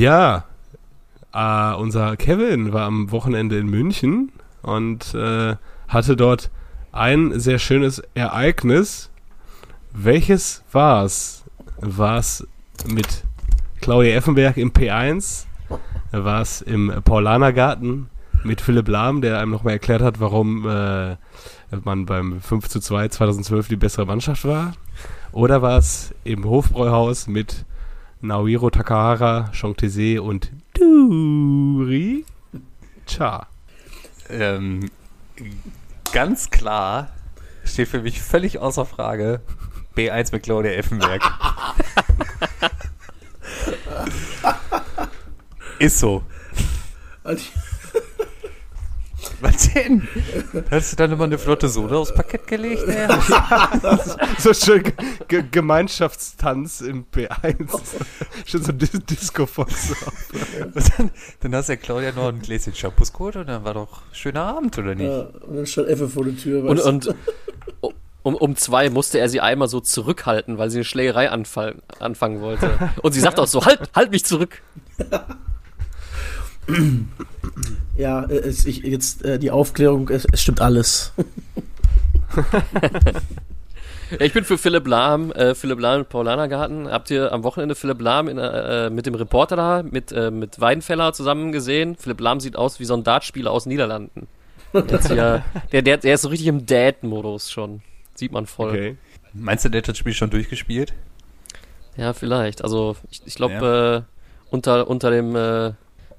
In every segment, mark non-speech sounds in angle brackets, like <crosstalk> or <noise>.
Ja, äh, unser Kevin war am Wochenende in München und äh, hatte dort ein sehr schönes Ereignis. Welches war's? War's mit Claudia Effenberg im P1? War's im Paulanergarten mit Philipp Lahm, der einem nochmal erklärt hat, warum äh, man beim 5 zu 2 2012 die bessere Mannschaft war? Oder war es im Hofbräuhaus mit Naohiro Takahara, Chantese und Duri Cha? Ähm, ganz klar steht für mich völlig außer Frage B1 mit Claudia Effenberg. <laughs> Ist so. Was denn? Hast du dann immer eine flotte Sohle aufs Parkett gelegt? <laughs> So schön G G Gemeinschaftstanz im P1. Schon so Dis Disco Fox. Und dann, dann hast du ja Claudia noch ein Gläschen Shampoos geholt und dann war doch schöner Abend, oder nicht? Ja, und dann stand Effe vor der Tür. Und, und um, um zwei musste er sie einmal so zurückhalten, weil sie eine Schlägerei anfallen, anfangen wollte. Und sie sagt auch so, halt, halt mich zurück. <clears throat> ja, äh, es, ich, jetzt äh, die Aufklärung, es, es stimmt alles. <laughs> Ja, ich bin für Philipp Lahm, äh, Philipp Lahm mit Paulanergarten. Habt ihr am Wochenende Philipp Lahm in, äh, mit dem Reporter da, mit, äh, mit Weidenfeller zusammen gesehen? Philipp Lahm sieht aus wie so ein Dartspieler aus den Niederlanden. Der, ja, <laughs> der, der, der ist so richtig im Dad-Modus schon. Sieht man voll. Okay. Meinst du, der hat das Spiel schon durchgespielt? Ja, vielleicht. Also ich, ich glaube, äh, unter, unter dem, äh,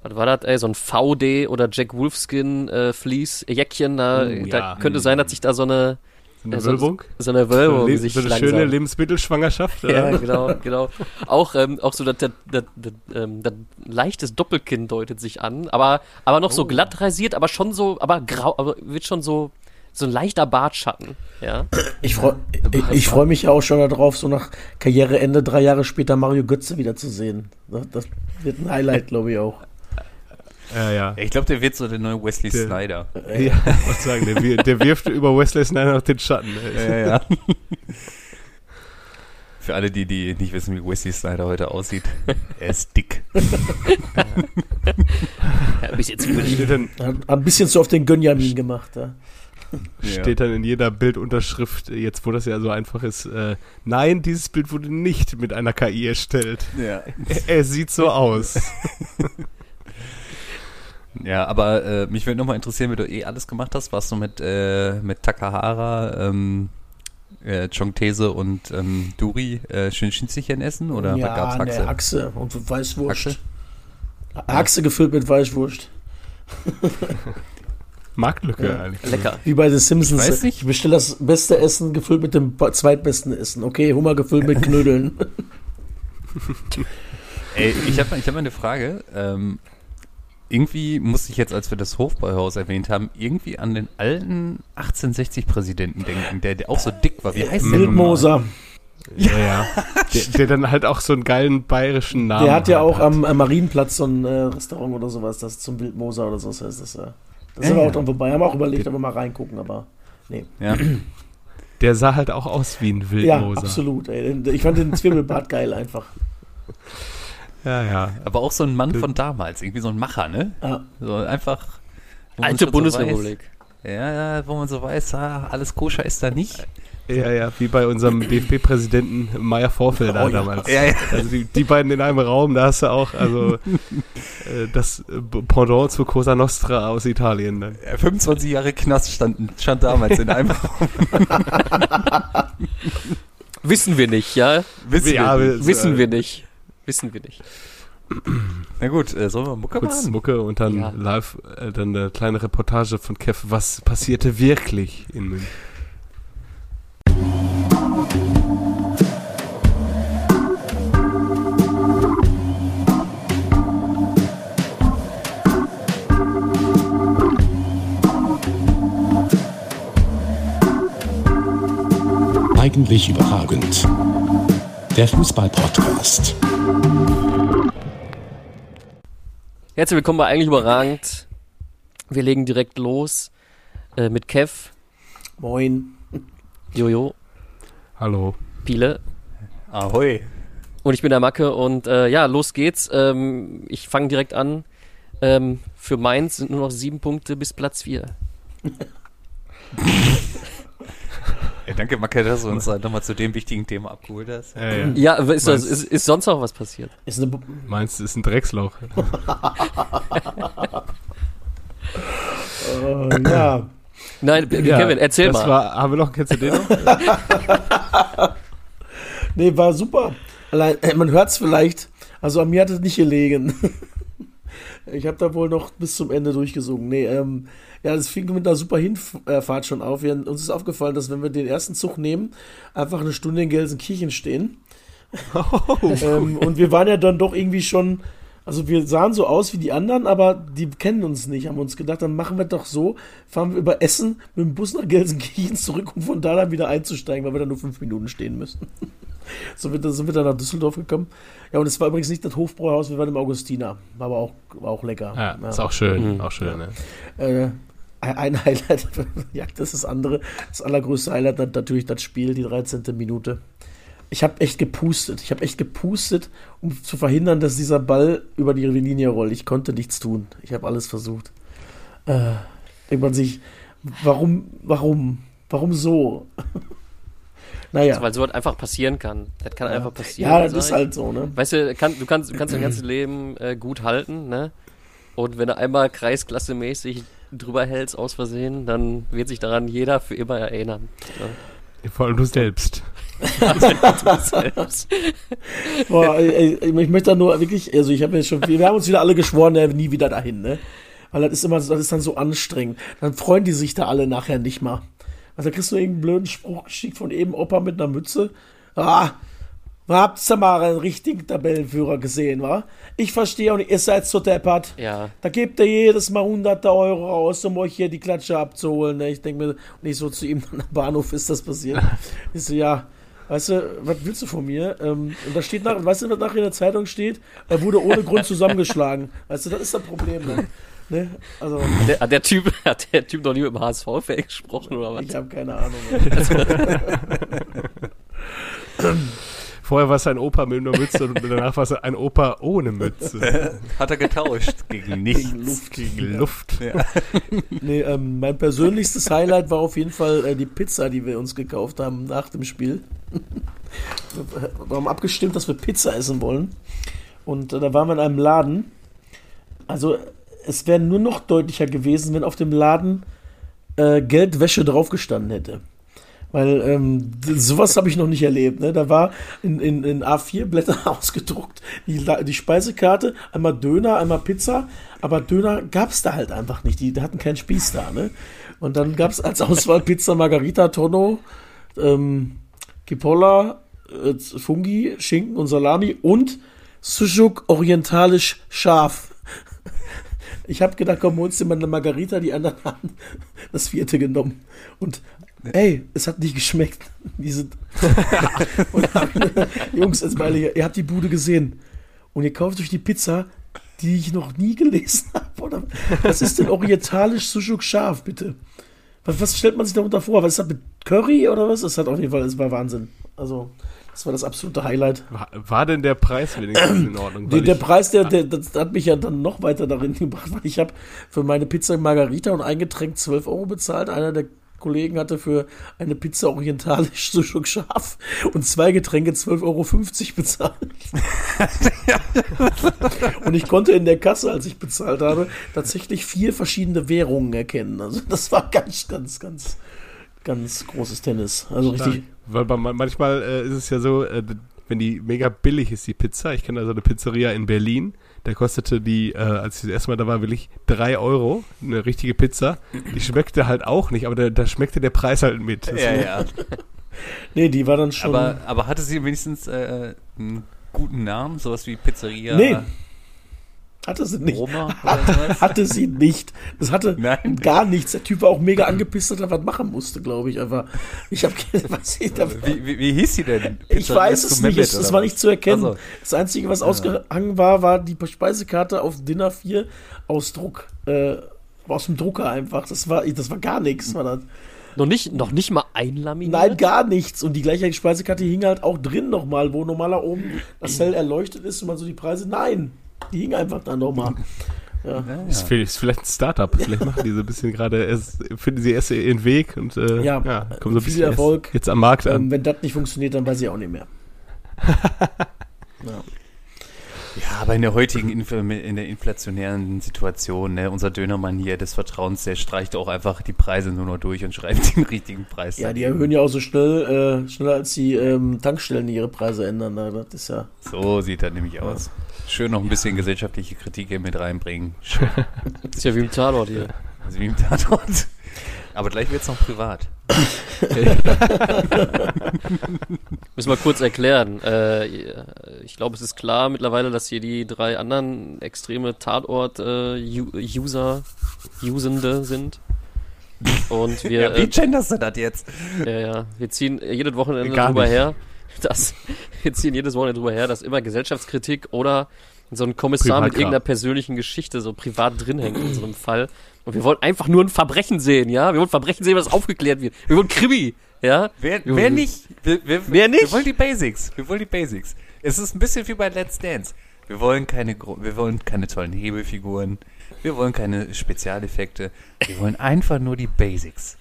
was war das, ey, so ein VD oder Jack Wolfskin äh, Fleece Jäckchen, da, Oh, da ja. könnte sein, dass sich da so eine, So eine Ja, so- Wölbung? so eine Wölbung Le sich so eine langsam. schöne Lebensmittelschwangerschaft? <laughs> Ja, oder? genau, genau. Auch, ähm, auch so das, das, das, das, ähm, leichtes Doppelkinn deutet sich an, aber, aber noch so Oh. glatt rasiert, aber schon so, aber grau, aber wird schon so, so ein leichter Bartschatten, ja. Ich freue ich, ich freu mich ja auch schon darauf, so nach Karriereende drei Jahre später Mario Götze wiederzusehen. Das, das wird ein Highlight, glaube ich auch. Ja, ja. Ich glaube, der wird so der neue Wesley Der- Snyder. ja was sagen, der, wir- der wirft über Wesley Snyder noch den Schatten. Ja, ja. <laughs> Für alle, die, die nicht wissen, wie Wesley Snyder heute aussieht, er ist dick. ja bis jetzt dann, ein bisschen so auf den Gönjamin gemacht. Ja. steht dann in jeder Bildunterschrift, jetzt wo das ja so einfach ist, äh, nein, dieses Bild wurde nicht mit einer KI erstellt. Ja. Er, er sieht so aus. <laughs> Ja, aber äh, mich würde nochmal interessieren, wie du eh alles gemacht hast. Warst du mit, äh, mit Takahara, ähm, äh, Chongtese und ähm, Duri äh, schön Schnitzelchen essen? Oder was gab's Haxe? Achse und Weißwurst. Haxe? Achse? gefüllt mit Weißwurst. <laughs> Marktlücke Ja. eigentlich. lecker. Wie bei The Simpsons. Ich weiß nicht. Ich bestelle das beste Essen gefüllt mit dem zweitbesten Essen. Okay, Hummer gefüllt mit Knödeln. <laughs> Ey, ich habe ich hab mal eine Frage. Ähm, irgendwie musste ich jetzt, als wir das Hofbräuhaus erwähnt haben, irgendwie an den alten 1860-Präsidenten denken, der, der auch so dick war. Wie heißt der? Wildmoser. Ja, ja. Der, der dann halt auch so einen geilen bayerischen Namen Der hat ja auch hat. am, am Marienplatz so ein äh, Restaurant oder sowas, das zum Wildmoser oder so heißt das. Ja. Da sind Ja, wir ja. auch dran vorbei. Haben auch überlegt, ob wir mal reingucken, aber nee. Ja. Der sah halt auch aus wie ein Ja, Wildmoser. absolut. Ey. Ich fand den Zwirbelbart geil einfach. Ja, ja. Aber auch so ein Mann von damals, irgendwie so ein Macher, ne? Ja. So einfach. Alte Bundesrepublik. So weiß, ja, ja, wo man so weiß, ah, alles koscher ist da nicht. Ja, ja, wie bei unserem <clears throat> DFB-Präsidenten Meier Vorfelder Oh ja. damals. Ja, ja. Also die, die beiden in einem Raum, da hast du auch also <laughs> äh, das äh, Pendant zu Cosa Nostra aus Italien. Ja, 25 Jahre Knast standen, stand damals in einem Raum. <laughs> Wissen wir nicht, ja? Wissen Ja, wir wir- nicht. Wissen äh, wir nicht. Wissen wir nicht. Na gut, äh, sollen wir Mucke Kurz machen? Mucke und dann Ja. live äh, dann eine kleine Reportage von Kev, was passierte wirklich in München. Eigentlich überragend. Der Fußball-Podcast. Herzlich willkommen bei Eigentlich Überragend. Wir legen direkt los äh, mit Kev, Moin. Jojo, Hallo. Piele Ahoi. Und ich bin der Macke und äh, ja, los geht's. Ähm, ich fange direkt an. Ähm, für Mainz sind nur noch sieben Punkte bis Platz vier. <laughs> ja, danke, Macke, dass du uns nochmal zu dem wichtigen Thema abgeholt hast. Ja, ja. ja ist, das, ist, ist, sonst noch was passiert? Ist eine Meinst du, ist ein Drecksloch? uh, <laughs> ja. Nein, ja, Kevin, erzähl das mal. War, haben wir noch, kennst du den noch? nee, war super. Allein, äh, man hört es vielleicht. Also an mir hat es nicht gelegen. <laughs> ich habe da wohl noch bis zum Ende durchgesungen. Nee, ähm, ja, das fing mit einer super Hinfahrt schon auf. Wir, uns ist aufgefallen, dass wenn wir den ersten Zug nehmen, einfach eine Stunde in Gelsenkirchen stehen. <laughs> Oh. ähm, und wir waren ja dann doch irgendwie schon also wir sahen so aus wie die anderen, aber die kennen uns nicht, haben uns gedacht, dann machen wir doch so, fahren wir über Essen mit dem Bus nach Gelsenkirchen zurück, um von da dann wieder einzusteigen, weil wir dann nur fünf Minuten stehen müssen. <laughs> so sind wir dann nach Düsseldorf gekommen. Ja, und es war übrigens nicht das Hofbräuhaus, wir waren im Augustiner. War aber auch, war auch lecker. Ja, ja. ist auch schön, mhm. auch schön, ja. ne? Äh, ein Highlight, <laughs> ja, das ist das andere. Das allergrößte Highlight natürlich das Spiel, die 13. Minute ich habe echt gepustet. Ich habe echt gepustet, um zu verhindern, dass dieser Ball über die Linie rollt. Ich konnte nichts tun. Ich habe alles versucht. Äh, denkt man sich, warum, warum, warum so? <laughs> naja. Also, weil so was einfach passieren kann. Das kann ja. einfach passieren. Ja, das ist halt so, ne? Weißt du, kann, du kannst, du kannst dein ganzes Leben äh, gut halten, ne? Und wenn du einmal kreisklassemäßig drüber hältst aus Versehen, dann wird sich daran jeder für immer erinnern. Ja. Vor allem du selbst. <laughs> Boah, ey, ich möchte da nur wirklich, also ich habe jetzt schon, wir haben uns wieder alle geschworen, ja, nie wieder dahin, ne? Weil das ist immer, das ist dann so anstrengend. Dann freuen die sich da alle nachher nicht mal. Also da kriegst du irgendeinen blöden Spruch geschickt von eben Opa mit einer Mütze. Ah, Habt ihr mal einen richtigen Tabellenführer gesehen, wa? Ich verstehe auch nicht, ihr seid so deppert. Ja. Da gebt ihr jedes Mal hunderte Euro aus, um euch hier die Klatsche abzuholen. Ne? Ich denke mir, nicht so zu ihm <laughs> am Bahnhof ist das passiert. <laughs> ich so, ja, Weißt du, was willst du von mir? Ähm, und da steht nach, weißt du, was nachher in der Zeitung steht? Er wurde ohne Grund zusammengeschlagen. <laughs> Weißt du, das ist das Problem. Ne? Ne? Also, der, der, typ, hat der Typ noch nie mit dem HSV-Fan gesprochen oder was? Ich habe keine Ahnung. Vorher war es ein Opa mit einer Mütze und danach war es ein Opa ohne Mütze. <laughs> Hat er getauscht gegen nichts. Gegen Luft. Gegen Luft. Ja. <laughs> nee, ähm, mein persönlichstes Highlight war auf jeden Fall äh, die Pizza, die wir uns gekauft haben nach dem Spiel. <laughs> wir haben abgestimmt, dass wir Pizza essen wollen. Und äh, da waren wir in einem Laden. Also, es wäre nur noch deutlicher gewesen, wenn auf dem Laden äh, Geldwäsche draufgestanden hätte. Weil ähm, sowas habe ich noch nicht erlebt. Ne? Da war in, in, in A4-Blättern <laughs> ausgedruckt die, die Speisekarte, einmal Döner, einmal Pizza, aber Döner gab es da halt einfach nicht. Die, die hatten keinen Spieß da. Ne? Und dann gab es als Auswahl <laughs> Pizza Margarita, Tonno, ähm, Kipolla, äh, Fungi, Schinken und Salami und Sujuk orientalisch scharf. <laughs> Ich habe gedacht, komm, holst dir mal eine Margarita, die anderen haben das vierte genommen. Und Ey, es hat nicht geschmeckt. <laughs> Diese <laughs> Jungs, jetzt mal hier, ihr habt die Bude gesehen und ihr kauft euch die Pizza, die ich noch nie gelesen <laughs> habe. Was ist denn orientalisch Sushuk scharf, bitte? Was, was, stellt man sich darunter vor? Was ist das mit Curry oder was? Das hat auf jeden Fall, das war Wahnsinn. Also, das war das absolute Highlight. War, war denn der Preis wenigstens in Ordnung? Der, der Preis, der, der, das hat mich ja dann noch weiter darin gebracht, weil ich habe für meine Pizza Margarita und ein Getränk 12 Euro bezahlt. Einer der Kollegen hatte für eine Pizza orientalisch so <laughs> schon scharf und zwei Getränke 12,50 Euro bezahlt. <laughs> und ich konnte in der Kasse, als ich bezahlt habe, tatsächlich vier verschiedene Währungen erkennen. Also das war ganz, ganz, ganz, ganz großes Tennis. Also richtig. Weil manchmal äh, ist es ja so, äh, wenn die mega billig ist, die Pizza. Ich kenne also eine Pizzeria in Berlin der kostete die, äh, als ich das erste Mal da war, wirklich drei Euro, eine richtige Pizza. Die schmeckte halt auch nicht, aber da, da schmeckte der Preis halt mit. Das ja, ja. <laughs> nee, die war dann schon. Aber, aber hatte sie wenigstens äh, einen guten Namen, sowas wie Pizzeria? Nee. Hatte sie nicht. <laughs> hatte sie nicht. Das hatte Nein. gar nichts. Der Typ war auch mega angepisst, dass er was machen musste, glaube ich. Aber ich habe was ich da, wie, wie, wie, hieß sie denn? Pizza ich weiß es nicht. Es, das war nicht zu erkennen. Also. Das Einzige, was ja. ausgehangen war, war die Speisekarte auf Dinner 4 aus Druck. Äh, aus dem Drucker einfach. Das war, das war gar nichts. War das. Noch nicht, noch nicht mal einlaminiert? Nein, gar nichts. Und die gleiche Speisekarte hing halt auch drin nochmal, wo normaler oben das Zell erleuchtet ist und man so die Preise. Nein, die hing einfach da nochmal. Ja. Ja, Ist, vielleicht, ein Startup. Vielleicht machen die so ein bisschen gerade, erst, finden sie erst ihren Weg und äh, ja, ja, kommen so ein bisschen Erfolg. jetzt am Markt an. Ähm, wenn das nicht funktioniert, dann weiß ich auch nicht mehr. <laughs> ja. Ja, aber in der heutigen Inf in der inflationären Situation, ne, unser Dönermann hier des Vertrauens, der streicht auch einfach die Preise nur noch durch und schreibt <laughs> den richtigen Preis. Ja, die erhöhen ja auch so schnell, äh, schneller als die ähm, Tankstellen ihre Preise ändern. Ne? Das ist ja. So sieht das nämlich aus. Schön noch ein bisschen gesellschaftliche Kritik hier mit reinbringen. <laughs> Ist ja wie im Tatort hier. <laughs> Also wie im Tatort. Aber gleich wird es noch privat. <laughs> Müssen wir kurz erklären. Äh, ich glaube, es ist klar mittlerweile, dass hier die drei anderen extreme Tatort-User, äh, Usende sind. Und wir. Ja, wie äh, genderst du das jetzt? Ja, ja. Wir ziehen jedes Wochenende Gar drüber nicht. her, dass, <laughs> wir ziehen jedes Wochenende drüber her, dass immer Gesellschaftskritik oder so ein Kommissar mit irgendeiner persönlichen Geschichte so privat drin hängt in so einem Fall. Und wir wollen einfach nur ein Verbrechen sehen, ja? Wir wollen Verbrechen sehen, was aufgeklärt wird. Wir wollen Krimi, ja? Wer, wer nicht? Wir, wir, wer nicht? Wir wollen die Basics. Wir wollen die Basics. Es ist ein bisschen wie bei Let's Dance. Wir wollen keine, wir wollen keine tollen Hebelfiguren. Wir wollen keine Spezialeffekte. Wir wollen einfach nur die Basics.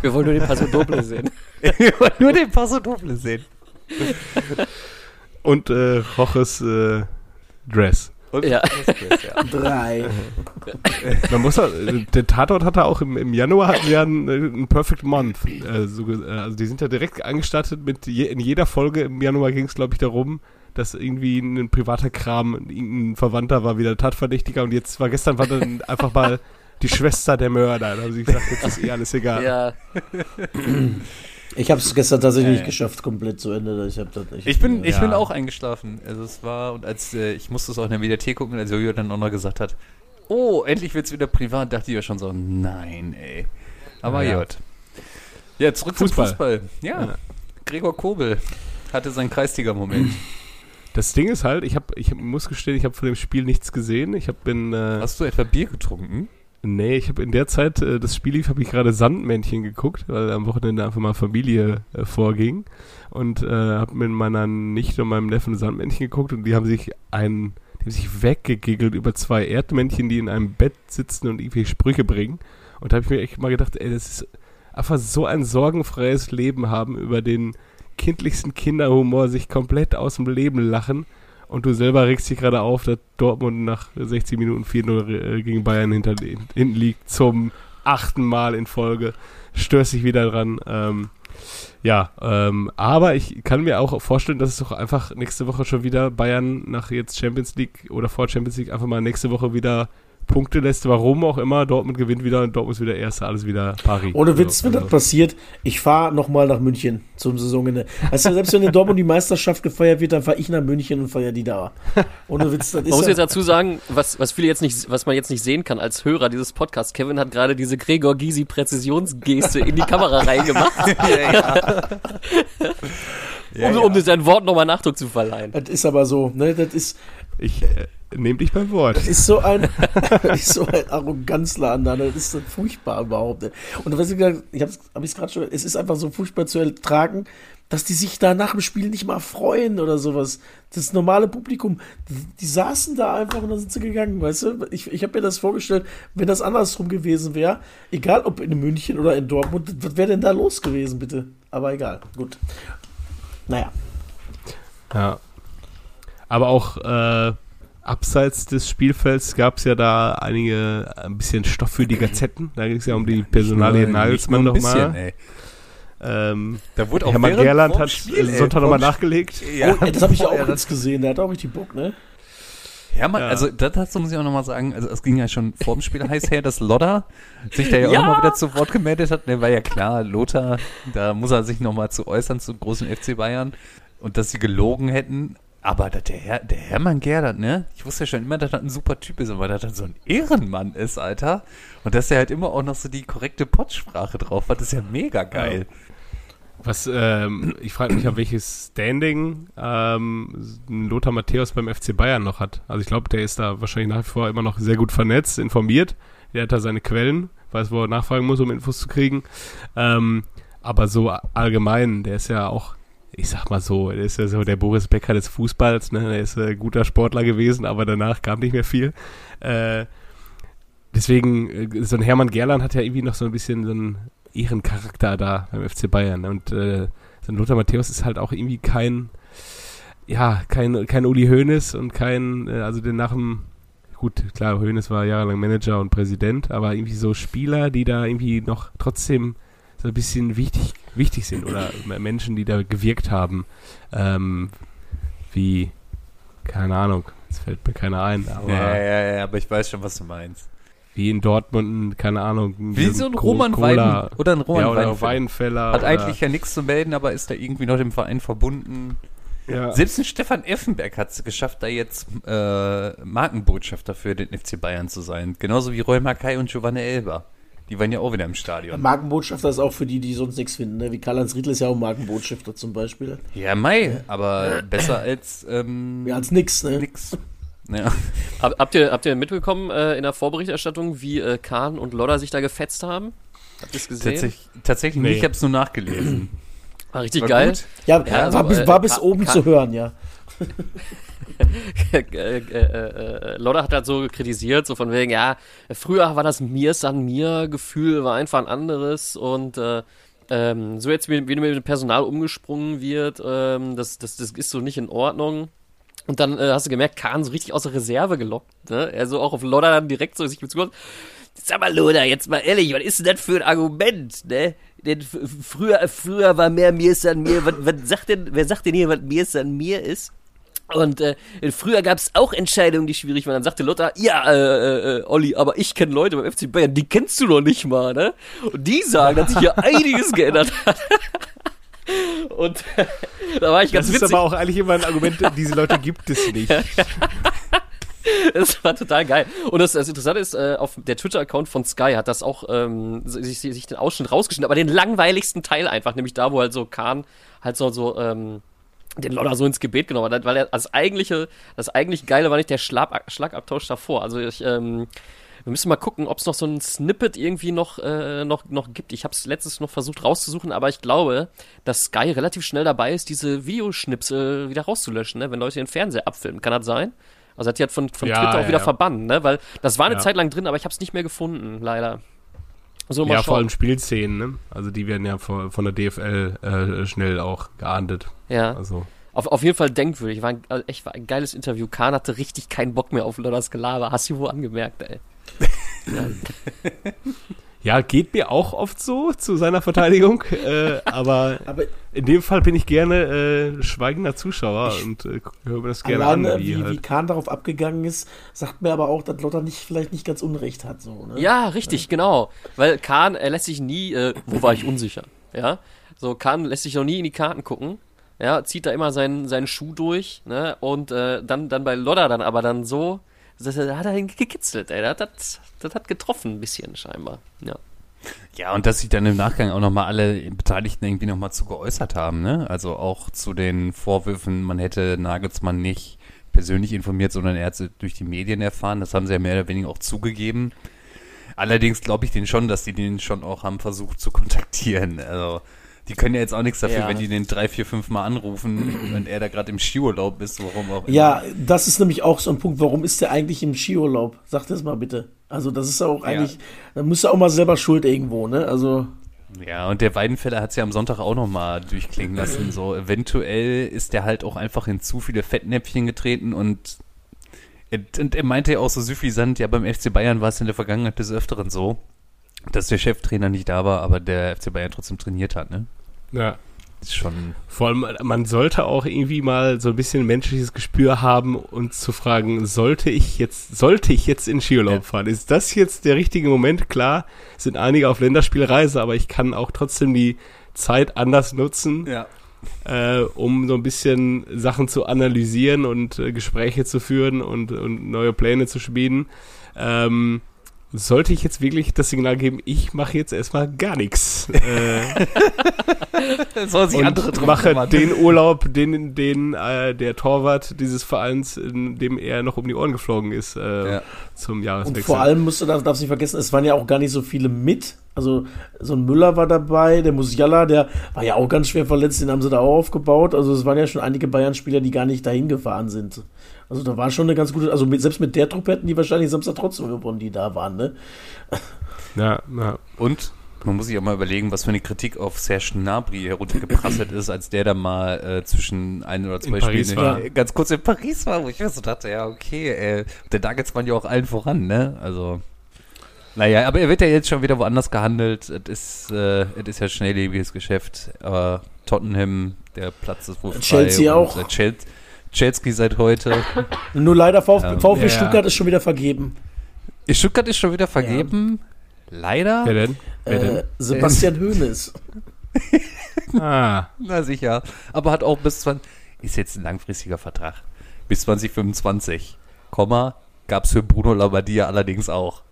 Wir wollen nur den Paso Doble sehen. <laughs> wir wollen nur den Paso Doble sehen. <laughs> Und äh, Roches äh, Dress. Und ja. <laughs> Drei. Man muss auch, der Tatort hatte auch im, im Januar hatten wir einen, einen Perfect Month. Äh, so, also die sind ja direkt angestartet mit je, in jeder Folge im Januar ging es glaube ich darum, dass irgendwie ein privater Kram, ein Verwandter war wieder Tatverdächtiger und jetzt war gestern war dann <laughs> einfach mal die Schwester der Mörder. Da haben sie gesagt, jetzt ist eh alles egal. Ja. Ich habe es gestern tatsächlich nicht geschafft, komplett zu Ende. Ich, hab das nicht, ich, bin, ich bin auch eingeschlafen. Also es war, und als äh, ich musste es auch in der Mediathek gucken, als Jojo dann auch noch gesagt hat, oh, endlich wird es wieder privat, dachte ich ja schon so, nein, ey. Aber ja. gut. Ja, zurück Fußball. zum Fußball. Ja. ja. Gregor Kobel hatte seinen Kreisliga-Moment. Das Ding ist halt, ich, hab, ich muss gestehen, ich habe von dem Spiel nichts gesehen. Ich hab, bin. Äh, Hast du etwa Bier getrunken? Nee, ich habe in der Zeit, äh, das Spiel lief, habe ich gerade Sandmännchen geguckt, weil am Wochenende einfach mal Familie äh, vorging. Und äh, habe mit meiner Nichte und meinem Neffen Sandmännchen geguckt und die haben sich ein, die haben sich weggegiggelt über zwei Erdmännchen, die in einem Bett sitzen und irgendwie Sprüche bringen. Und da habe ich mir echt mal gedacht, ey, das ist einfach so ein sorgenfreies Leben haben, über den kindlichsten Kinderhumor sich komplett aus dem Leben lachen und du selber regst dich gerade auf, dass Dortmund nach 60 Minuten 4-0 äh, gegen Bayern hinter, hinten liegt zum achten Mal in Folge. Störst dich wieder dran. Ähm, ja, ähm, aber ich kann mir auch vorstellen, dass es doch einfach nächste Woche schon wieder Bayern nach jetzt Champions League oder vor Champions League einfach mal nächste Woche wieder Punkte lässt, warum auch immer. Dortmund gewinnt wieder und Dortmund ist wieder Erster, alles wieder Paris. Ohne Witz, wenn also. das passiert, ich fahre nochmal nach München zum Saisonende. Also selbst wenn in Dortmund die Meisterschaft gefeiert wird, dann fahre ich nach München und feiere die da. Ohne Witz, das ist Man muss ja jetzt dazu sagen, was, was viele jetzt nicht, was man jetzt nicht sehen kann als Hörer dieses Podcasts. Kevin hat gerade diese Gregor Gysi Präzisionsgeste in die Kamera <laughs> reingemacht. ja, ja. um, ja, ja. um sein Wort nochmal Nachdruck zu verleihen. Das ist aber so, ne? Das ist. Ich, äh, Nehm dich beim Wort. Das ist so ein, <laughs> ist so ein Arroganzladen da. Das ist so furchtbar überhaupt. Und was ich gesagt ich habe hab es gerade schon, es ist einfach so furchtbar zu ertragen, dass die sich da nach dem Spiel nicht mal freuen oder sowas. Das normale Publikum, die, die saßen da einfach und dann sind sie gegangen, weißt du? Ich, ich habe mir das vorgestellt, wenn das andersrum gewesen wäre, egal ob in München oder in Dortmund, was wäre denn da los gewesen, bitte? Aber egal, gut. Naja. Ja. Aber auch, äh, abseits des Spielfelds gab es ja da einige ein bisschen Stoff für die Gazetten. Da ging es ja um die Personalie Nagelsmann nochmal. Ähm, da wurde auch Hermann Gerland hat Spiel, Sonntag nochmal nachgelegt. Ja, oh, das habe ich ja <laughs> auch jetzt gesehen. Der hat auch richtig Bock, ne? Hermann, ja. also das dazu muss ich auch nochmal sagen, also es ging ja schon vor dem Spiel heiß her, dass Lodder sich da ja, ja. auch mal wieder zu Wort gemeldet hat. Der war ja klar, Lothar, da muss er sich nochmal zu äußern zu großen FC Bayern und dass sie gelogen hätten. Aber der, Herr, der Hermann Gerhard, ne? Ich wusste ja schon immer, dass das ein super Typ ist, aber dass das so ein Ehrenmann ist, Alter. Und dass er halt immer auch noch so die korrekte Pottsprache drauf hat, ist ja mega geil. Was, ähm, ich frage mich, auf welches Standing ähm, Lothar Matthäus beim FC Bayern noch hat. Also ich glaube, der ist da wahrscheinlich nach wie vor immer noch sehr gut vernetzt, informiert. Der hat da seine Quellen. weiß, wo er nachfragen muss, um Infos zu kriegen. Ähm, aber so allgemein, der ist ja auch, ich sag mal so, ist ja so der Boris Becker des Fußballs, ne? Der ist ein guter Sportler gewesen, aber danach kam nicht mehr viel. Äh, deswegen, äh, so ein Hermann Gerland hat ja irgendwie noch so ein bisschen so einen Ehrencharakter da beim FC Bayern. Und äh, so ein Lothar Matthäus ist halt auch irgendwie kein, ja, kein, kein Uli Hoeneß und kein, äh, also den nach dem, gut, klar, Hoeneß war jahrelang Manager und Präsident, aber irgendwie so Spieler, die da irgendwie noch trotzdem so ein bisschen wichtig, wichtig sind oder Menschen, die da gewirkt haben, ähm, wie, keine Ahnung, es fällt mir keiner ein. Aber ja, ja, ja, aber ich weiß schon, was du meinst. Wie in Dortmund, keine Ahnung. Wie so ein Roman Weiden, oder ein Roman ja, oder Weidenfeller. Hat eigentlich ja nichts zu melden, aber ist da irgendwie noch dem Verein verbunden. Ja. Selbst ein Stefan Effenberg hat es geschafft, da jetzt äh, Markenbotschafter für den FC Bayern zu sein. Genauso wie Roy Mackay und Giovanni Elba. Die waren ja auch wieder im Stadion. Markenbotschafter ist auch für die, die sonst nichts finden. Ne? Wie Karl-Heinz Riedl ist ja auch Markenbotschafter zum Beispiel. Ja, Mai, aber besser als. Ähm, ja, als nix, ne? Nix. <laughs> Ja. habt, ihr, habt ihr mitbekommen äh, in der Vorberichterstattung, wie äh, Kahn und Lodder sich da gefetzt haben? Habt ihr es gesehen? Tatsächlich, tatsächlich nee. nicht, ich hab's nur nachgelesen. War richtig war geil. Gut? Ja, ja also, war, bis, war bis äh, oben Kahn, zu hören, ja. Lodder hat halt so kritisiert, so von wegen, ja, früher war das mir san mir Gefühl, war einfach ein anderes und äh, ähm, so jetzt, wie, wie mit dem Personal umgesprungen wird, ähm, das, das, das ist so nicht in Ordnung. Und dann äh, hast du gemerkt, Kahn so richtig aus der Reserve gelockt, ne? Er so auch auf Lodder dann direkt so sich bezogen. Sag mal, Lodder, jetzt mal ehrlich, was ist denn das für ein Argument, ne? Denn früher, früher war mehr mir ist an mir. Was, was sagt denn, wer sagt denn hier, was mir ist an mir ist? Und äh, früher gab es auch Entscheidungen, die schwierig waren. Dann sagte Lothar, ja, äh, äh, Olli, aber ich kenne Leute beim FC Bayern, die kennst du noch nicht mal, ne? Und die sagen, dass sich hier <laughs> einiges geändert hat. <laughs> Und äh, da war ich ganz Das ist witzig. aber auch eigentlich immer ein Argument, diese Leute gibt es <laughs> nicht. das war total geil. Und das, das Interessante ist, äh, auf der Twitter-Account von Sky hat das auch ähm, sich, sich den Ausschnitt rausgeschnitten, aber den langweiligsten Teil einfach, nämlich da, wo halt so Kahn halt so, so ähm, den Lodder so ins Gebet genommen hat, weil er das eigentliche, das eigentlich Geile war nicht der Schlag, Schlagabtausch davor. Also ich, ähm, wir müssen mal gucken, ob es noch so ein Snippet irgendwie noch, äh, noch, noch gibt. Ich habe es letztes noch versucht rauszusuchen, aber ich glaube, dass Sky relativ schnell dabei ist, diese Videoschnipsel wieder rauszulöschen, ne? wenn Leute den Fernseher abfilmen. Kann das sein? Also hat die halt von, von ja, Twitter auch ja, wieder ja. verbannt, ne? Weil das war eine Zeit lang drin, aber ich habe es nicht mehr gefunden, leider. So, ja, schauen. vor allem Spielszenen, ne? Also die werden ja von, von der DFL äh, schnell auch geahndet. Ja. Also. Auf, auf jeden Fall denkwürdig. War ein, also echt war ein geiles Interview. Kahn hatte richtig keinen Bock mehr auf Lodders Gelaber. Hast du wo angemerkt, ey. <laughs> ja. <laughs> Ja, geht mir auch oft so zu seiner Verteidigung, <laughs> äh, aber, aber, in dem Fall bin ich gerne äh, schweigender Zuschauer ich, und äh, höre mir das gerne alleine, an. Wie, wie, halt. wie Kahn darauf abgegangen ist, sagt mir aber auch, dass Lotter nicht, vielleicht nicht ganz Unrecht hat. So, ne? Ja, richtig, ja. genau. Weil Kahn, er lässt sich nie, äh, wo war ich unsicher? Ja, so Kahn lässt sich noch nie in die Karten gucken. Ja, zieht da immer seinen, seinen Schuh durch, ne? Und äh, dann, dann bei Lodder dann aber dann so, das, das hat er gekitzelt, ey. Das, das, das hat getroffen ein bisschen scheinbar. Ja. Ja, und dass sich dann im Nachgang auch nochmal alle Beteiligten irgendwie nochmal zu geäußert haben, ne? Also auch zu den Vorwürfen, man hätte Nagelsmann nicht persönlich informiert, sondern er hat es durch die Medien erfahren. Das haben sie ja mehr oder weniger auch zugegeben. Allerdings glaube ich denen schon, dass die den schon auch haben versucht zu kontaktieren. Also die können ja jetzt auch nichts dafür, ja. wenn die den drei, vier, fünf Mal anrufen <clears throat> und er da gerade im Skiurlaub ist, warum auch immer. Ja, das ist nämlich auch so ein Punkt. Warum ist der eigentlich im Skiurlaub? Sag das mal bitte. Also, das ist ja auch eigentlich, ja. da müsste er auch mal selber schuld irgendwo, ne? Also. Ja, und der Weidenfeller hat es ja am Sonntag auch nochmal durchklingen lassen. So, eventuell ist der halt auch einfach in zu viele Fettnäpfchen getreten und, und er meinte ja auch so süffisant, ja, beim FC Bayern war es in der Vergangenheit des Öfteren so, dass der Cheftrainer nicht da war, aber der FC Bayern trotzdem trainiert hat, ne? Ja. Ist schon. Vor allem, man sollte auch irgendwie mal so ein bisschen menschliches Gespür haben und zu fragen, sollte ich jetzt, sollte ich jetzt in Skiurlaub ja. fahren? Ist das jetzt der richtige Moment? Klar, sind einige auf Länderspielreise, aber ich kann auch trotzdem die Zeit anders nutzen. Ja. Äh, um so ein bisschen Sachen zu analysieren und äh, Gespräche zu führen und, und neue Pläne zu schmieden. Ähm, sollte ich jetzt wirklich das Signal geben, ich mache jetzt erstmal gar nichts. Äh, <laughs> Soll sich und andere drum mache kümmern. den Urlaub, den, den äh, der Torwart dieses Vereins, in dem er noch um die Ohren geflogen ist, äh, Ja. zum Und Jahreswechsel. vor allem musst du, darf, darfst nicht vergessen, es waren ja auch gar nicht so viele mit. Also so ein Müller war dabei, der Musiala, der war ja auch ganz schwer verletzt, den haben sie da auch aufgebaut. Also es waren ja schon einige Bayern-Spieler, die gar nicht dahin gefahren sind. Also da war schon eine ganz gute, also mit, selbst mit der Truppe hätten die wahrscheinlich Samstag trotzdem gewonnen, die da waren, ne? ja, ja. Und man muss sich auch mal überlegen, was für eine Kritik auf Serge Gnabry heruntergeprasselt ist, als der da mal äh, zwischen ein oder zwei In Paris Spielen war. äh, ganz kurz in Paris war, wo ich mir so dachte, ja, okay, äh, der Nuggets ja auch allen voran, ne? Also, naja, aber er wird ja jetzt schon wieder woanders gehandelt. Es ist, äh, es ist ja schnelllebiges Geschäft. Aber Tottenham, der Platz ist wohl frei. Chelsea und, auch. äh, Chel Chelsea seit heute. Nur leider VfB, Ähm, VfB ja, ja. Stuttgart ist schon wieder vergeben. Stuttgart ist schon wieder vergeben. Leider. Wer denn? Wer Äh, Sebastian <laughs> Hoeneß. denn? Ah, Na sicher. Aber hat auch bis 20. Ist jetzt ein langfristiger Vertrag. Bis 2025. Komma. Gab es für Bruno Labbadia allerdings auch.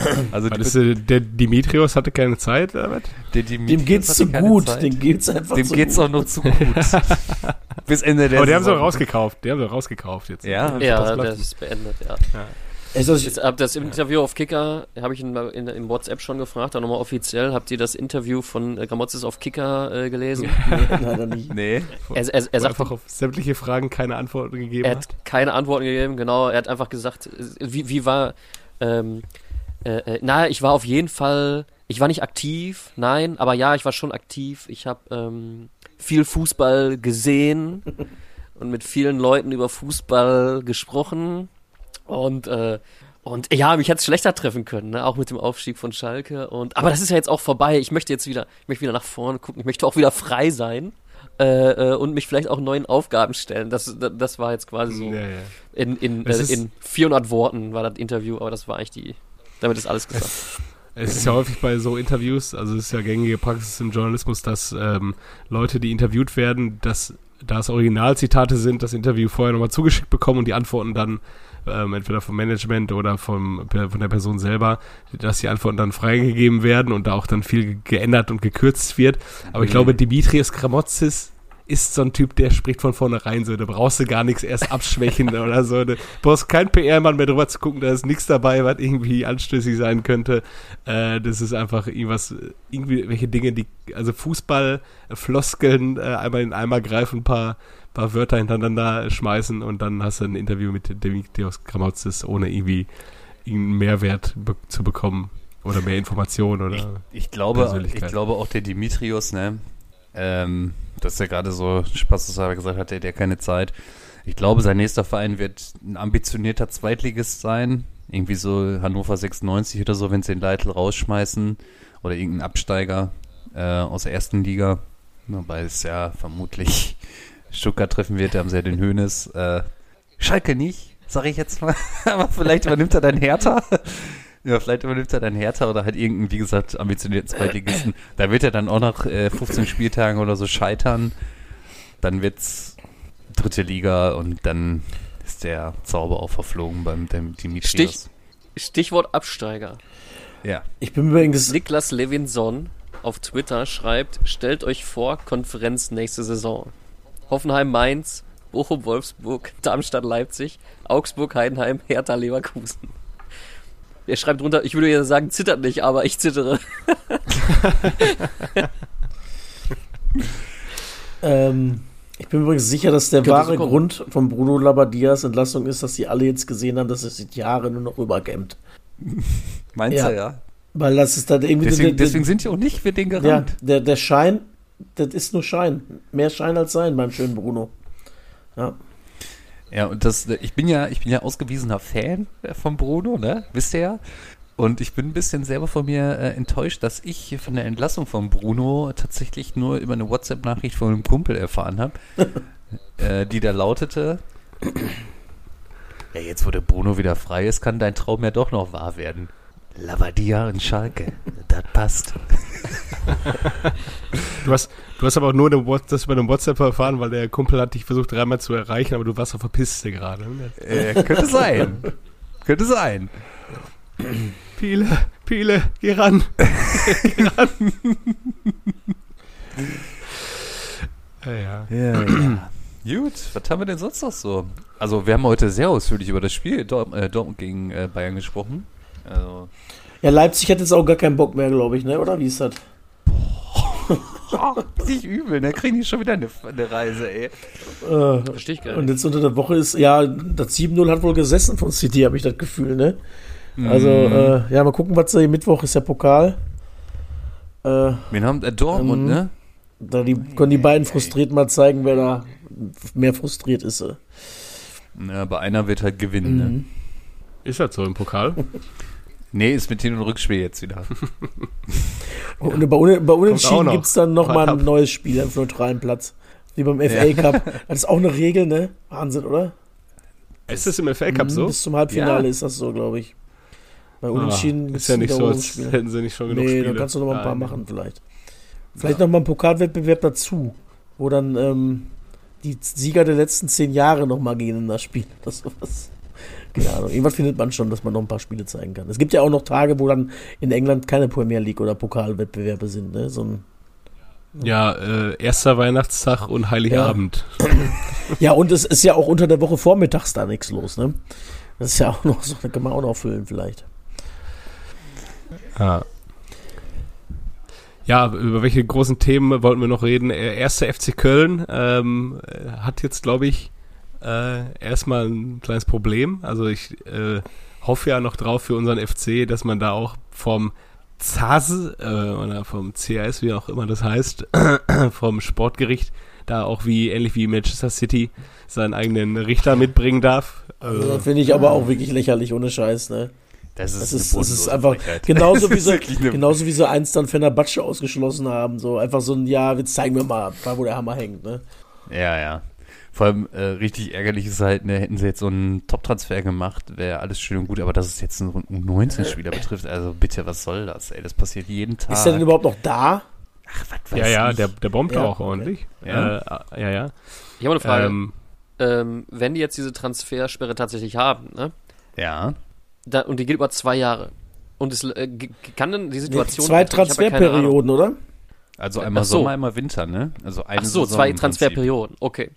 <coughs> Also die, ist, der Dimitrios hatte keine Zeit, die Dem geht's zu gut. Zeit. Dem geht's einfach Dem zu geht's gut. auch noch zu gut. <laughs> Bis Ende der Aber die haben sie auch rausgekauft. Die haben sie rausgekauft jetzt. Ja. Ja, das ist beendet, ja. Also, ich, ab das Interview auf Kicker habe ich in, in, in WhatsApp schon gefragt, auch nochmal offiziell. Habt ihr das Interview von äh, Gramotzes auf Kicker äh, gelesen? <laughs> leider nicht. Nee. Er, er, er sagt, einfach auf sämtliche Fragen keine Antworten gegeben er hat. hat keine Antworten gegeben, genau. Er hat einfach gesagt, äh, wie, wie war, ähm, äh, äh, na, ich war auf jeden Fall, ich war nicht aktiv, nein, aber ja, ich war schon aktiv. Ich habe ähm, viel Fußball gesehen <laughs> und mit vielen Leuten über Fußball gesprochen und äh, und ja, mich hätte es schlechter treffen können, ne? auch mit dem Aufstieg von Schalke. Und aber das ist ja jetzt auch vorbei. Ich möchte jetzt wieder, ich möchte wieder nach vorne gucken. Ich möchte auch wieder frei sein äh, äh, und mich vielleicht auch neuen Aufgaben stellen. Das, das, das war jetzt quasi so Ja, ja. in, in, äh, in 400 Worten war das Interview, aber das war eigentlich die. Damit ist alles gesagt. Es ist ja häufig bei so Interviews, also es ist ja gängige Praxis im Journalismus, dass ähm, Leute, die interviewt werden, dass da es Originalzitate sind, das Interview vorher nochmal zugeschickt bekommen und die Antworten dann ähm, entweder vom Management oder vom, von der Person selber, dass die Antworten dann freigegeben werden und da auch dann viel geändert und gekürzt wird. Aber ich glaube, Dimitrios Kramotzis ist so ein Typ, der spricht von vornherein so, da brauchst du gar nichts erst abschwächen <laughs> oder so. Du brauchst kein PR-Mann mehr drüber zu gucken, da ist nichts dabei, was irgendwie anstößig sein könnte. Äh, das ist einfach irgendwas, irgendwie welche Dinge, die, also Fußball, Floskeln, äh, einmal in den Eimer greifen, ein paar, paar Wörter hintereinander schmeißen und dann hast du ein Interview mit Dimitrios Kramotzis, ohne irgendwie irgendeinen Mehrwert be zu bekommen oder mehr Informationen oder. Ich glaube, ich glaube auch der Dimitrios, ne? Ähm, hast ja gerade so spaßeshalber gesagt, hat er der keine Zeit. Ich glaube, sein nächster Verein wird ein ambitionierter Zweitligist sein. Irgendwie so Hannover 96 oder so, wenn sie den Leitl rausschmeißen. Oder irgendein Absteiger äh, aus der ersten Liga. Wobei es ja vermutlich Stuttgart treffen wird, da haben ja den Hönes. Äh, Schalke nicht, sage ich jetzt mal. <laughs> Aber vielleicht übernimmt er dann Hertha. Ja, vielleicht übernimmt er dann Hertha oder halt irgendeinen, wie gesagt, ambitionierten Zweitligisten. Da wird er dann auch nach äh, 15 Spieltagen oder so scheitern. Dann wird's dritte Liga und dann ist der Zauber auch verflogen beim dem Dimitrios. Stich- Stichwort Absteiger. Ja. Ich bin übrigens. Niklas Levinson auf Twitter schreibt: Stellt euch vor, Konferenz nächste Saison. Hoffenheim Mainz, Bochum Wolfsburg, Darmstadt Leipzig, Augsburg Heidenheim, Hertha Leverkusen. Er schreibt drunter, ich würde ja sagen, zittert nicht, aber ich zittere. <laughs> Ähm, ich bin übrigens sicher, dass der wahre so. Grund von Bruno Labadias Entlassung ist, dass sie alle jetzt gesehen haben, dass er seit Jahren nur noch rüberkämmt. <laughs> Meinst Ja. du, ja? Weil das ist dann irgendwie. Deswegen, der, der, deswegen sind die auch nicht für den ja, gerannt. der, der Schein, das ist nur Schein. Mehr Schein als Sein beim schönen Bruno. Ja. Ja, und das, ich bin ja, ich bin ja ausgewiesener Fan äh, von Bruno, ne? Wisst ihr ja? Und ich bin ein bisschen selber von mir äh, enttäuscht, dass ich von der Entlassung von Bruno tatsächlich nur über eine WhatsApp-Nachricht von einem Kumpel erfahren habe, <laughs> äh, die da lautete: Ja, jetzt wo der Bruno wieder frei ist, kann dein Traum ja doch noch wahr werden. Lavadia und Schalke, das passt. <laughs> Du hast, du hast aber auch nur eine, What- das über einen WhatsApp erfahren, weil der Kumpel hat dich versucht dreimal zu erreichen, aber du warst auf der Piste gerade. ne? Äh, könnte sein. könnte sein. Piele, Piele, geh ran. geh ran. ja, ja. ja, ja. Gut, was haben wir denn sonst noch so? Also, wir haben heute sehr ausführlich über das Spiel Dortmund, äh, Dortmund gegen äh, Bayern gesprochen. Also. Ja, Leipzig hat jetzt auch gar keinen Bock mehr, glaube ich, ne? Oder wie ist das? Boah, <laughs> nicht übel, ne? Kriegen die schon wieder eine, eine Reise, ey. Äh, Verstehe ich gar nicht. Und jetzt unter der Woche ist, ja, das 7-0 hat wohl gesessen von City, habe ich das Gefühl, ne? Also, mm. äh, ja, mal gucken, was da Mittwoch ist, der Pokal. Äh, Wen haben äh, Dortmund, ähm, ne? Da die, können die beiden frustriert mal zeigen, wer da mehr frustriert ist. Äh. Ja, aber einer wird halt gewinnen, ne? mhm. ne? Ist das so im Pokal? <laughs> nee, ist mit Hin- und Rückspiel jetzt wieder. <laughs> und bei, Un bei Unentschieden gibt es dann nochmal ein neues Spiel auf neutralen Platz. Wie beim FA ja. Cup. <laughs> Das ist auch eine Regel, ne? Wahnsinn, oder? Ist das im FA Cup mhm, so? Bis zum Halbfinale ja. ist das so, glaube ich. Bei ah, Unentschieden ah, ist ja nicht so, als hätten sie nicht schon genug nee, Spiele. Nee, da kannst du noch mal ein paar machen vielleicht. Vielleicht ja. noch mal einen Pokalwettbewerb dazu, wo dann ähm, die Sieger der letzten zehn Jahre noch mal gegeneinander spielen. Das was. Keine Ahnung. Irgendwas findet man schon, dass man noch ein paar Spiele zeigen kann. Es gibt ja auch noch Tage, wo dann in England keine Premier League oder Pokalwettbewerbe sind. Ne? So ein, ja, äh, erster Weihnachtstag und Heiligabend. Ja. ja, und es ist ja auch unter der Woche vormittags da nichts los. Ne? Das ist ja auch noch so, da kann man auch noch füllen vielleicht. Ja. Ja, über welche großen Themen wollten wir noch reden? Erster FC Köln ähm, hat jetzt, glaube ich, äh, erstmal ein kleines Problem. Also ich äh, hoffe ja noch drauf für unseren FC, dass man da auch vom ZAS äh, oder vom CAS, wie auch immer das heißt, <clears throat> vom Sportgericht da auch wie ähnlich wie Manchester City seinen eigenen Richter mitbringen darf. Also, das finde ich aber auch wirklich lächerlich ohne Scheiß, ne? Das ist, das ist, das ist einfach genauso <laughs> wie, so, genauso wie so eins dann Fenerbahce ausgeschlossen haben. So einfach so ein, ja, jetzt zeigen wir mal, wo der Hammer hängt. Ne? Ja, ja. Vor allem äh, richtig ärgerlich ist halt, ne, hätten sie jetzt so einen Top-Transfer gemacht, wäre alles schön und gut, aber dass es jetzt einen U19-Spieler betrifft, also bitte, was soll das, ey? Das passiert jeden Tag. Ist der denn überhaupt noch da? Ach, was weiß Ja, ja, ich. der, der bombt ja, auch ordentlich. Ja, äh, ja. ja. Ich habe eine Frage. Ähm, ähm, wenn die jetzt diese Transfersperre tatsächlich haben, ne? Ja. Da, und die geht über zwei Jahre. Und es äh, kann denn die Situation. Zwei Transferperioden, oder? Also einmal so. Sommer, einmal Winter, ne? Also eine Ach so, Saison zwei Transferperioden. Okay.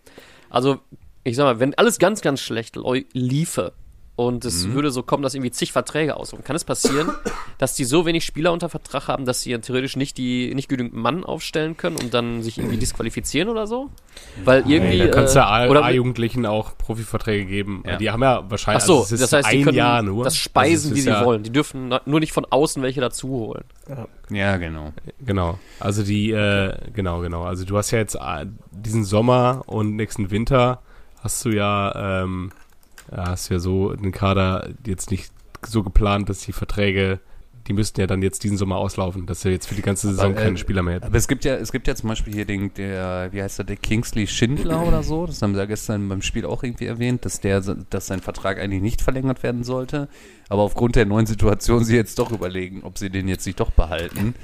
Also, ich sag mal, wenn alles ganz, ganz schlecht liefe, und es mhm. würde so kommen, dass irgendwie zig Verträge ausrufen. Kann es passieren, <coughs> dass die so wenig Spieler unter Vertrag haben, dass sie theoretisch nicht die nicht genügend Mann aufstellen können und dann sich irgendwie disqualifizieren oder so? Weil irgendwie hey, da kannst du äh, A-Jugendlichen auch Profiverträge geben. Ja. Die haben ja wahrscheinlich Ach so, also das heißt, ein die können Jahr nur. das speisen, also wie sie ja wollen. Die dürfen nur nicht von außen welche dazu holen. Ja, ja genau. Genau. Also die äh, genau, genau. Also du hast ja jetzt äh, diesen Sommer und nächsten Winter hast du ja ähm, ja, hast ja so den Kader jetzt nicht so geplant, dass die Verträge, die müssten ja dann jetzt diesen Sommer auslaufen, dass er jetzt für die ganze Saison aber, äh, keine Spieler mehr hätten. Aber es gibt ja, es gibt ja zum Beispiel hier den, der, wie heißt der, der Kingsley Schindler oder so, das haben sie ja gestern beim Spiel auch irgendwie erwähnt, dass der, dass sein Vertrag eigentlich nicht verlängert werden sollte, aber aufgrund der neuen Situation sie jetzt doch überlegen, ob sie den jetzt nicht doch behalten.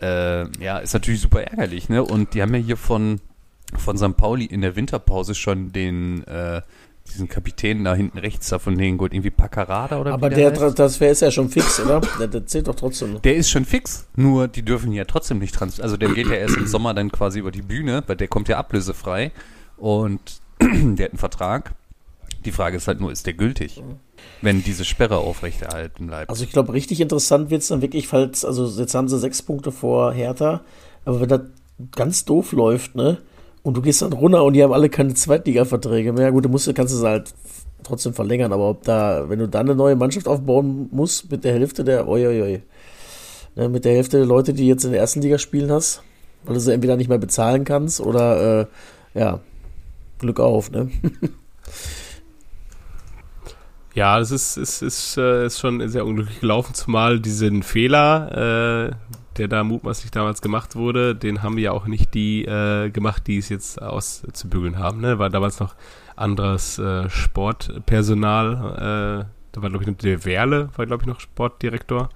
Äh, ja, ist natürlich super ärgerlich, ne? Und die haben ja hier von, von St. Pauli in der Winterpause schon den, äh, diesen Kapitän da hinten rechts da von denen, irgendwie Paccarada oder Aber der, der Transfer ist ja schon fix, oder? Der, der, zählt doch trotzdem. Der ist schon fix, nur die dürfen ja trotzdem nicht transferieren. Also der geht ja erst im Sommer dann quasi über die Bühne, weil der kommt ja ablösefrei und <clears throat> der hat einen Vertrag. Die Frage ist halt nur, ist der gültig? Wenn diese Sperre aufrechterhalten bleibt. Also ich glaube, richtig interessant wird es dann wirklich, falls, also jetzt haben sie sechs Punkte vor Hertha, aber wenn das ganz doof läuft, ne? Und du gehst dann runter und die haben alle keine Zweitliga-Verträge mehr. Gut, du musst, kannst es halt trotzdem verlängern, aber ob da, wenn du dann eine neue Mannschaft aufbauen musst mit der Hälfte der, oi, oi, oi, ne, mit der Hälfte der Leute, die jetzt in der ersten Liga spielen hast, weil du sie entweder nicht mehr bezahlen kannst oder, äh, ja, Glück auf, ne? <laughs> Ja, das ist, ist, ist, äh, ist schon sehr unglücklich gelaufen, zumal diesen Fehler, äh, der da mutmaßlich damals gemacht wurde, den haben ja auch nicht die äh, gemacht, die es jetzt auszubügeln haben. Ne? War damals noch anderes äh, Sportpersonal. Äh, da war, glaube ich, der Werle, war, glaube ich, noch Sportdirektor.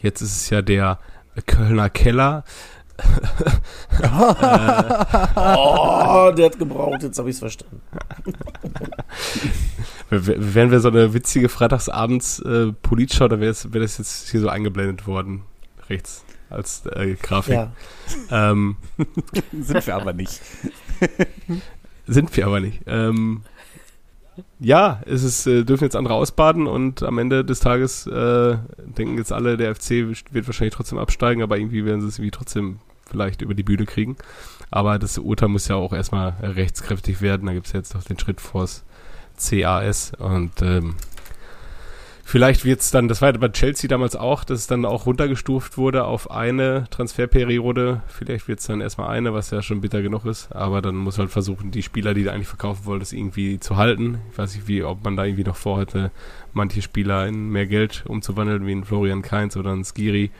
Jetzt ist es ja der Kölner Keller. <laughs> oh, der hat gebraucht, jetzt habe ich es verstanden. <laughs> Wären wir so eine witzige Freitagsabends äh, Politschau, da wäre wär das jetzt hier so eingeblendet worden. Rechts als äh, Grafik. Ja. Ähm, <laughs> sind wir aber nicht. <laughs> sind wir aber nicht. Ähm, ja, es ist, äh, dürfen jetzt andere ausbaden und am Ende des Tages äh, denken jetzt alle, der FC wird wahrscheinlich trotzdem absteigen, aber irgendwie werden sie es irgendwie trotzdem vielleicht über die Bühne kriegen. Aber das Urteil muss ja auch erstmal rechtskräftig werden. Da gibt es jetzt noch den Schritt vors CAS und ähm, Vielleicht wird es dann, das war ja bei Chelsea damals auch, dass es dann auch runtergestuft wurde auf eine Transferperiode. Vielleicht wird es dann erstmal eine, was ja schon bitter genug ist. Aber dann muss halt versuchen, die Spieler, die du eigentlich verkaufen wolltest, irgendwie zu halten. Ich weiß nicht, wie, ob man da irgendwie noch vorhatte, manche Spieler in mehr Geld umzuwandeln, wie ein Florian Kainz oder ein Skiri.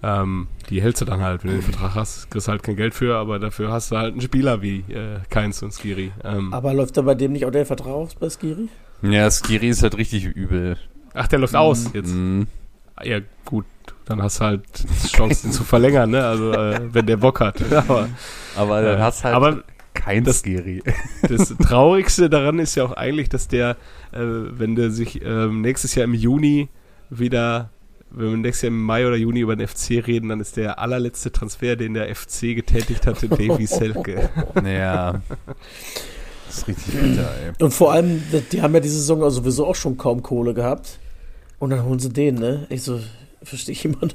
Ähm, die hältst du dann halt, wenn du den Vertrag hast, kriegst halt kein Geld für, aber dafür hast du halt einen Spieler wie äh, Kainz und Skiri. Ähm, aber läuft da bei dem nicht auch der Vertrag aus bei Skiri? Ja, Skiri ist halt richtig übel. Ach, der läuft aus jetzt. Mm. Ja, gut, dann hast du halt Chancen zu verlängern, ne? Also, äh, wenn der Bock hat. <laughs> aber, aber dann äh, hast halt aber kein das, Skiri. <laughs> Das Traurigste daran ist ja auch eigentlich, dass der, äh, wenn der sich ähm, nächstes Jahr im Juni wieder, wenn wir nächstes Jahr im Mai oder Juni über den FC reden, dann ist der allerletzte Transfer, den der FC getätigt hatte, Davy <laughs> Selke. Ja. Das ist richtig bitter, ey. Und vor allem, die haben ja diese Saison sowieso auch schon kaum Kohle gehabt. Und dann holen sie den, ne? Ich so, verstehe ich immer noch.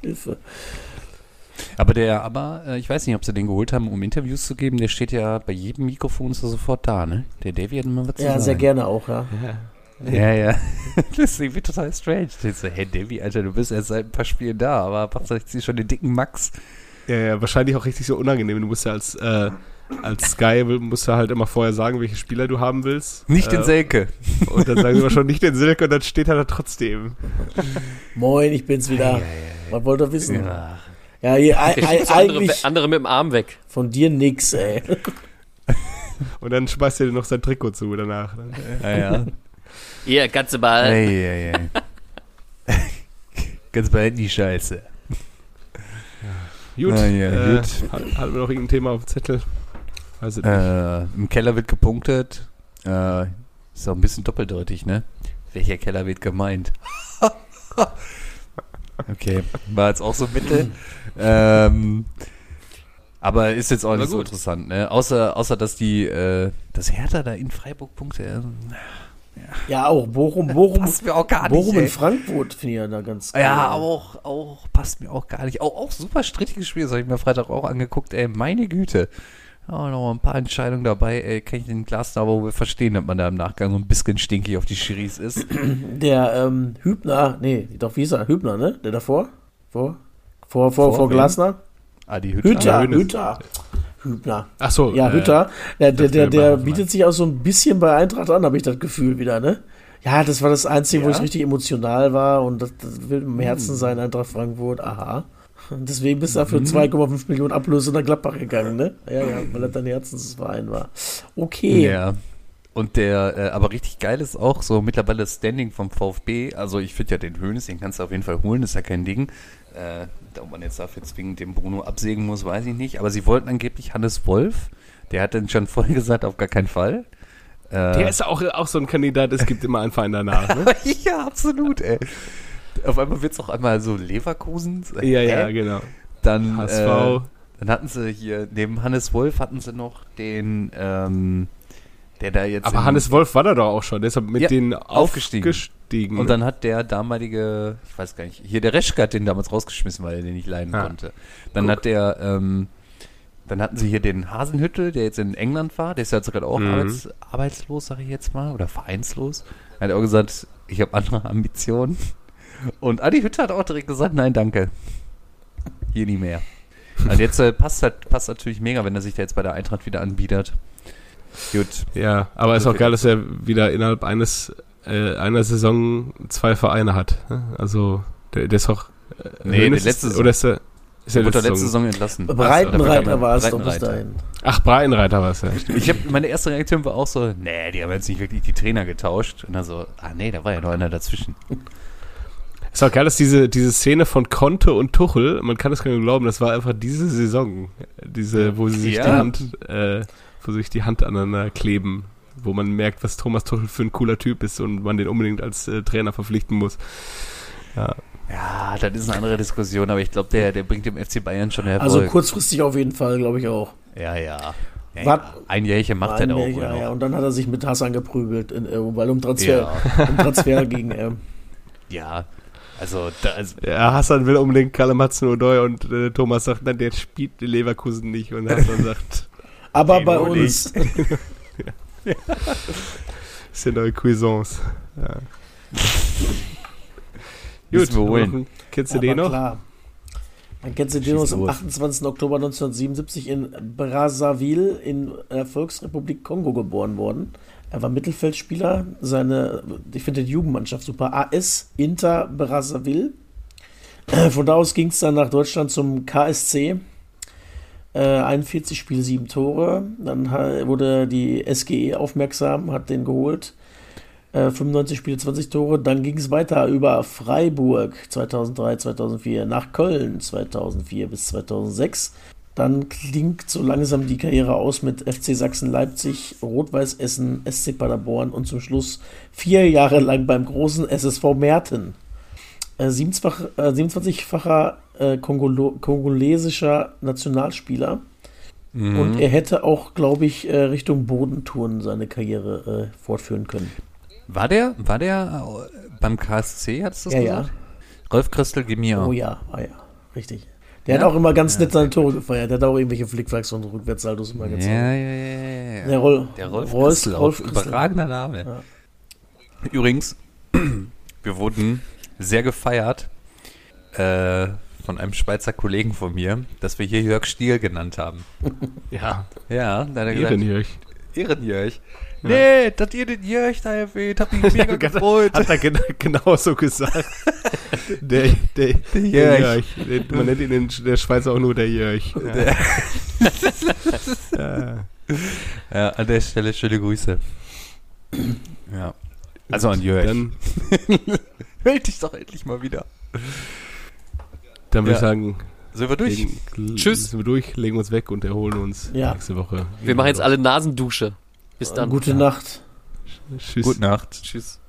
Hilfe. Aber der, aber äh, ich weiß nicht, ob sie den geholt haben, um Interviews zu geben. Der steht ja bei jedem Mikrofon so sofort da, ne? Der Davy hat immer was zu ja, sagen. Ja, sehr gerne auch, ja. Ja, ja. ja. <laughs> das ist irgendwie total strange. Ich so, hey Davy, Alter, du bist erst seit ein paar Spielen da, aber machst jetzt schon den dicken Max. Ja, ja, wahrscheinlich auch richtig so unangenehm. Du musst ja als äh, als Sky musst du halt immer vorher sagen, welche Spieler du haben willst. Nicht den äh, Selke. Und dann sagen sie aber schon nicht den Selke und dann steht er da trotzdem. Moin, ich bin's wieder. Was wollt ihr wissen? Ja, ja hier, eigentlich. Andere, andere mit dem Arm weg. Von dir nix, ey. <laughs> Und dann schmeißt er dir noch sein Trikot zu danach. Ja, ja. Hier, ganze Ball. Hey, hey, hey. Ganz Ball in die Scheiße. Gut, ah, ja, äh, gut. Hatten wir noch irgendein Thema auf dem Zettel? Weiß ich äh, Im Keller wird gepunktet. Äh, ist auch ein bisschen doppeldeutig, ne? Welcher Keller wird gemeint? <laughs> okay, war jetzt auch so mittel. ähm, aber ist jetzt auch nicht so interessant, ne? Außer, außer dass die, äh, das Hertha da in Freiburg Punkte. Äh, ja. ja, auch Bochum, Bochum, passt mir auch gar nicht, Bochum in Frankfurt finde ich ja da ganz geil. Ja, auch, auch, passt mir auch gar nicht. Auch, auch super strittiges Spiel, das habe ich mir Freitag auch angeguckt, ey, meine Güte. Ja, noch ein paar Entscheidungen dabei, ey, kann ich den Glasner aber wohl verstehen, dass man da im Nachgang so ein bisschen stinkig auf die Schiris ist. <clears throat> Der ähm, Hübner, nee, doch wie ist er? Hübner, ne? Der davor? Vor? Vor, vor, vor, vor Glasner? Ah, die Hütter. Hütter, Hütter. Hübner. Ach so. Ja, Hütter. Der, der, der, der bietet sich auch so ein bisschen bei Eintracht an, habe ich das Gefühl wieder, ne? Ja, das war das Einzige, ja? wo ich richtig emotional war und das, das will im Herzen hm. sein, Eintracht Frankfurt. Aha. Deswegen bist du dafür mhm. 2,5 Millionen Ablöse nach Gladbach gegangen, ne? Ja, ja, weil er dein Herzensverein war. Okay. Ja. Und der, äh, aber richtig geil ist auch so mittlerweile das Standing vom VfB. Also ich finde ja den Höhnes, den kannst du auf jeden Fall holen, ist ja kein Ding. Äh, ob man jetzt dafür zwingend den Bruno absägen muss, weiß ich nicht. Aber sie wollten angeblich Hannes Wolf. Der hat dann schon vorher <laughs> gesagt, auf gar keinen Fall. Äh, der ist auch, auch so ein Kandidat, es gibt immer einen Verein danach. Ne? <laughs> ja, absolut, ey. Auf einmal wird es auch einmal so Leverkusen. Ja, äh, ja, genau. Dann, HSV. Äh, dann hatten sie hier, neben Hannes Wolf hatten sie noch den, ähm, der da jetzt. Aber Hannes Wolf war da doch auch schon, deshalb mit ja, denen aufgestiegen. aufgestiegen. Und dann hat der damalige, ich weiß gar nicht, hier der Reschke hat den damals rausgeschmissen, weil er den nicht leiden ah. konnte. Dann Guck. hat der, ähm, dann hatten sie hier den Hasenhüttel, der jetzt in England war, der ist ja jetzt gerade auch mhm. arbeits, arbeitslos, sage ich jetzt mal, oder vereinslos. Er hat auch gesagt, ich habe andere Ambitionen. Und Adi Hütte hat auch direkt gesagt, nein, danke. Hier nie mehr. Und jetzt äh, passt, halt, passt natürlich mega, wenn er sich da jetzt bei der Eintracht wieder anbietet. Gut. Ja, aber ist auch geil, dass er wieder innerhalb eines äh, einer Saison zwei Vereine hat. Also der, der ist auch. Äh, nee, der letzte Saison. Oder ist er, ist der wurde letzte, letzte Saison entlassen. Breitenreiter war es doch bis dahin. Ach, Breitenreiter war es ja. Ich hab, meine erste Reaktion war auch so, nee, die haben jetzt nicht wirklich die Trainer getauscht. Und dann so, ah nee, da war ja noch einer dazwischen. Ist auch geil, dass diese, diese Szene von Conte und Tuchel, man kann es gar nicht glauben, das war einfach diese Saison, diese, wo sie sich Ja. die Hand, äh, wo sie sich die Hand aneinander kleben, wo man merkt, was Thomas Tuchel für ein cooler Typ ist und man den unbedingt als äh, Trainer verpflichten muss. Ja, Ja, das ist eine andere Diskussion, aber ich glaube, der, der bringt dem FC Bayern schon Erfolg. Also kurzfristig auf jeden Fall, glaube ich auch. ja, ja. ja, ja. Ein Jährchen macht er auch ja, ja, und dann hat er sich mit Hassan geprügelt, in, weil um Transfer, Ja. um Transfer <laughs> gegen ähm, Ja, also, da, also ja Hassan will unbedingt Kalamatzen Odoi und äh, Thomas sagt, nein, der spielt Leverkusen nicht und Hassan <laughs> sagt, Aber bei uns. ist <laughs> ja neue Cuisance. Ja. Müssen wir holen. Kennst du den noch? Klar. Man kennt den aus am los. 28. Oktober 1977 in Brazzaville in der Volksrepublik Kongo geboren worden. Er war Mittelfeldspieler. Seine, ich finde die Jugendmannschaft super. AS Inter Brazzaville. Äh, Von da aus ging es dann nach Deutschland zum KSC. Äh, 41 Spiele, 7 Tore. Dann wurde die SGE aufmerksam, hat den geholt. Äh, 95 Spiele, 20 Tore. Dann ging es weiter über Freiburg 2003, 2004, nach Köln 2004 bis 2006. Dann klingt so langsam die Karriere aus mit FC Sachsen Leipzig, Rot-Weiß Essen, SC Paderborn und zum Schluss vier Jahre lang beim großen SSV Merten. Äh, 27-fach- äh, 27-facher äh, Kongolo kongolesischer Nationalspieler. Mhm. Und er hätte auch, glaube ich, äh, Richtung Bodentouren seine Karriere äh, fortführen können. War der, war der äh, beim KSC, hattest du das Ja, gesagt? Rolf Christel, gib mir. Oh ja, ah ja, richtig. Der Ja? hat auch immer ganz nett seine Tore gefeiert. Der hat auch irgendwelche Flickflacks und Rückwärtssaldos immer gezogen. ja, ja, ja, ja. Der, Roll, Der Rolf, Rolf, Christel, Rolf auch Christel. überragender Name. Ja. Übrigens, <clears throat> wir wurden sehr gefeiert äh, von einem Schweizer Kollegen von mir, dass wir hier Jörg Stiel genannt haben. <laughs> Ja, Ja, da hat er gesagt, Ehrenjörg. Ehrenjörg. Nee, dass ihr den Jörg da erwähnt, hab mich <laughs> mega gefreut. Hat er gen <laughs> genauso gesagt. <laughs> Der, der, der Jörg. Jörg. Der, man nennt ihn in der Schweiz auch nur der Jörg. Ja. ja. Ja, an der Stelle schöne Grüße. Ja. Also an Jörg. Dann, Meld dich doch endlich mal wieder. dann würde Ja. ich sagen, Sind wir durch? legen, Tschüss. Sind wir durch, legen uns weg und erholen uns Ja. nächste Woche. Wir machen jetzt alle Nasendusche. Bis dann. Gute Nacht. Tschüss. Gute Nacht. Tschüss.